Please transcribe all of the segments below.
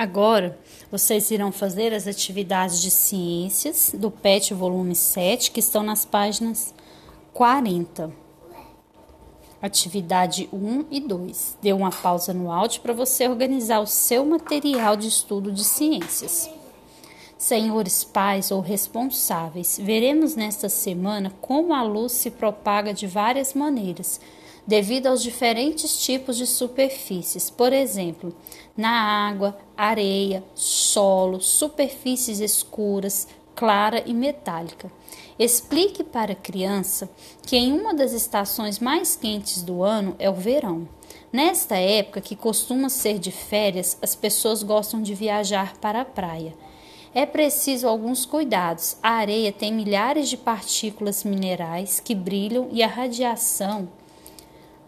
Agora, vocês irão fazer as atividades de ciências do PET volume 7, que estão nas páginas 40. Atividade 1 e 2. Dê uma pausa no áudio para você organizar o seu material de estudo de ciências. Senhores pais ou responsáveis, veremos nesta semana como a luz se propaga de várias maneiras devido aos diferentes tipos de superfícies, por exemplo, na água, areia, solo, superfícies escuras, clara e metálica. Explique para a criança que em uma das estações mais quentes do ano é o verão. Nesta época, que costuma ser de férias, as pessoas gostam de viajar para a praia. É preciso alguns cuidados. A areia tem milhares de partículas minerais que brilham e a radiação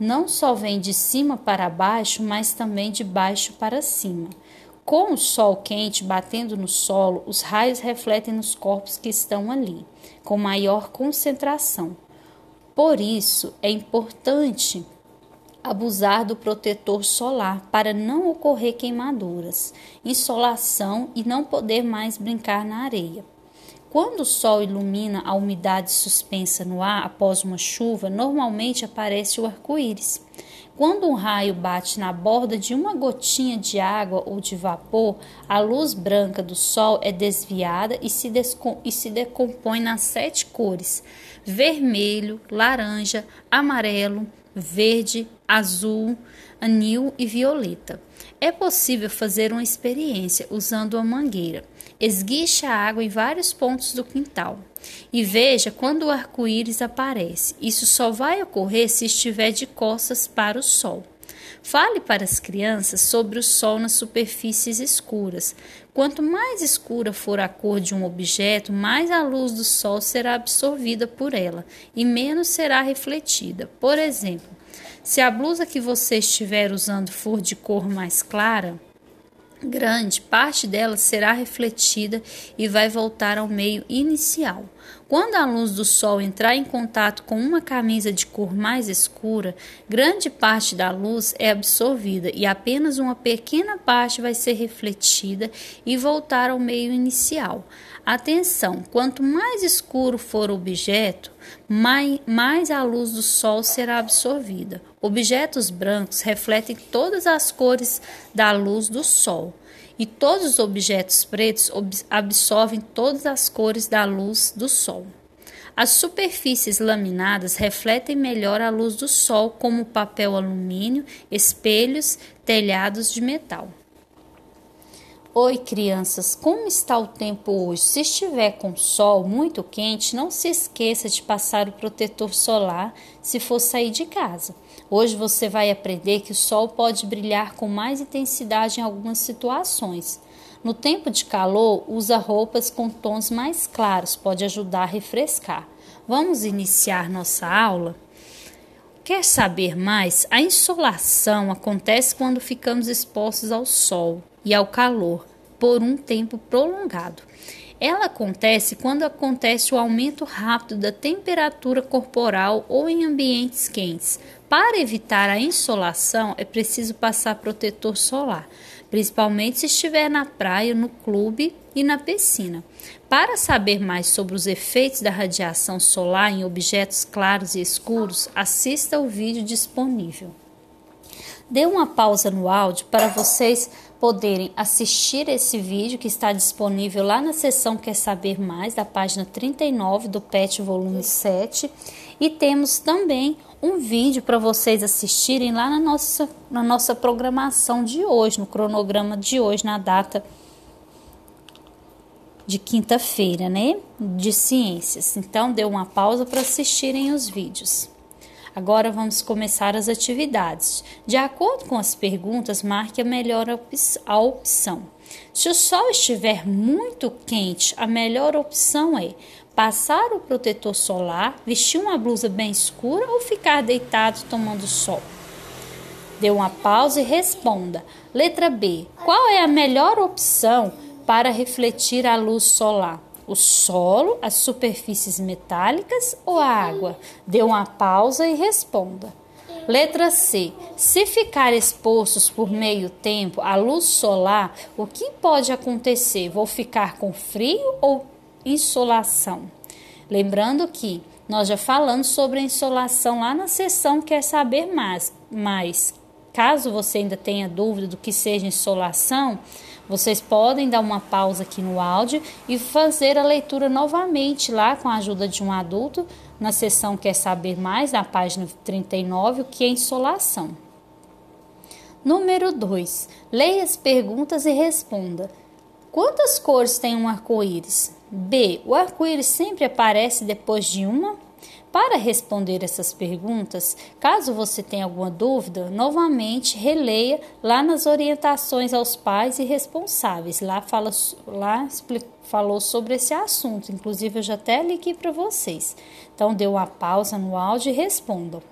não só vem de cima para baixo, mas também de baixo para cima. Com o sol quente batendo no solo, os raios refletem nos corpos que estão ali, com maior concentração. Por isso, é importante abusar do protetor solar para não ocorrer queimaduras, insolação e não poder mais brincar na areia. Quando o sol ilumina a umidade suspensa no ar após uma chuva, normalmente aparece o arco-íris. Quando um raio bate na borda de uma gotinha de água ou de vapor, a luz branca do sol é desviada e se, e se decompõe nas sete cores: vermelho, laranja, amarelo, verde, azul, anil e violeta. É possível fazer uma experiência usando uma mangueira. Esguiche a água em vários pontos do quintal e veja quando o arco-íris aparece. Isso só vai ocorrer se estiver de costas para o sol. Fale para as crianças sobre o sol nas superfícies escuras. Quanto mais escura for a cor de um objeto, mais a luz do sol será absorvida por ela e menos será refletida. Por exemplo, se a blusa que você estiver usando for de cor mais clara, grande, parte dela será refletida e vai voltar ao meio inicial. Quando a luz do sol entrar em contato com uma camisa de cor mais escura, grande parte da luz é absorvida e apenas uma pequena parte vai ser refletida e voltar ao meio inicial. Atenção: quanto mais escuro for o objeto, mais, mais a luz do sol será absorvida. Objetos brancos refletem todas as cores da luz do sol, e todos os objetos pretos absorvem todas as cores da luz do sol. As superfícies laminadas refletem melhor a luz do sol, como papel alumínio, espelhos, telhados de metal. Oi, crianças, como está o tempo hoje? Se estiver com sol muito quente, não se esqueça de passar o protetor solar se for sair de casa. Hoje você vai aprender que o sol pode brilhar com mais intensidade em algumas situações. No tempo de calor, usa roupas com tons mais claros, pode ajudar a refrescar. Vamos iniciar nossa aula? Quer saber mais? A insolação acontece quando ficamos expostos ao sol e ao calor por um tempo prolongado. Ela acontece quando acontece o aumento rápido da temperatura corporal ou em ambientes quentes. Para evitar a insolação, é preciso passar protetor solar, principalmente se estiver na praia, no clube e na piscina. Para saber mais sobre os efeitos da radiação solar em objetos claros e escuros, assista o vídeo disponível. Dê uma pausa no áudio para vocês poderem assistir esse vídeo que está disponível lá na seção Quer Saber Mais, da página 39 do PET volume 7. E temos também um vídeo para vocês assistirem lá na nossa, na nossa programação de hoje, no cronograma de hoje, na data de quinta-feira, né? De ciências. Então, dê uma pausa para assistirem os vídeos. Agora vamos começar as atividades. De acordo com as perguntas, marque a melhor a opção. Se o sol estiver muito quente, a melhor opção é passar o protetor solar, vestir uma blusa bem escura ou ficar deitado tomando sol. Dê uma pausa e responda. Letra B. Qual é a melhor opção para refletir a luz solar? O solo, as superfícies metálicas ou a água? Dê uma pausa e responda. Letra C. Se ficar expostos por meio tempo à luz solar, o que pode acontecer? Vou ficar com frio ou insolação? Lembrando que nós já falamos sobre a insolação lá na sessão Quer Saber Mais, mas caso você ainda tenha dúvida do que seja insolação, vocês podem dar uma pausa aqui no áudio e fazer a leitura novamente lá com a ajuda de um adulto na seção Quer Saber Mais, na página 39, o que é insolação. Número 2. Leia as perguntas e responda. Quantas cores tem um arco-íris? B. O arco-íris sempre aparece depois de uma? Para responder essas perguntas, caso você tenha alguma dúvida, novamente releia lá nas orientações aos pais e responsáveis. Lá, fala, lá falou sobre esse assunto, inclusive eu já até li aqui para vocês. Então, dê uma pausa no áudio e respondam.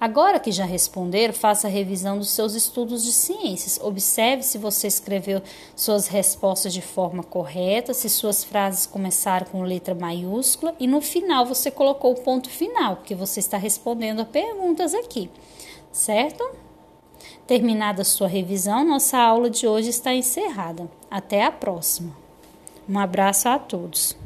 Agora que já responderam, faça a revisão dos seus estudos de ciências. Observe se você escreveu suas respostas de forma correta, se suas frases começaram com letra maiúscula e no final você colocou o ponto final, porque você está respondendo a perguntas aqui, certo? Terminada a sua revisão, nossa aula de hoje está encerrada. Até a próxima. Um abraço a todos.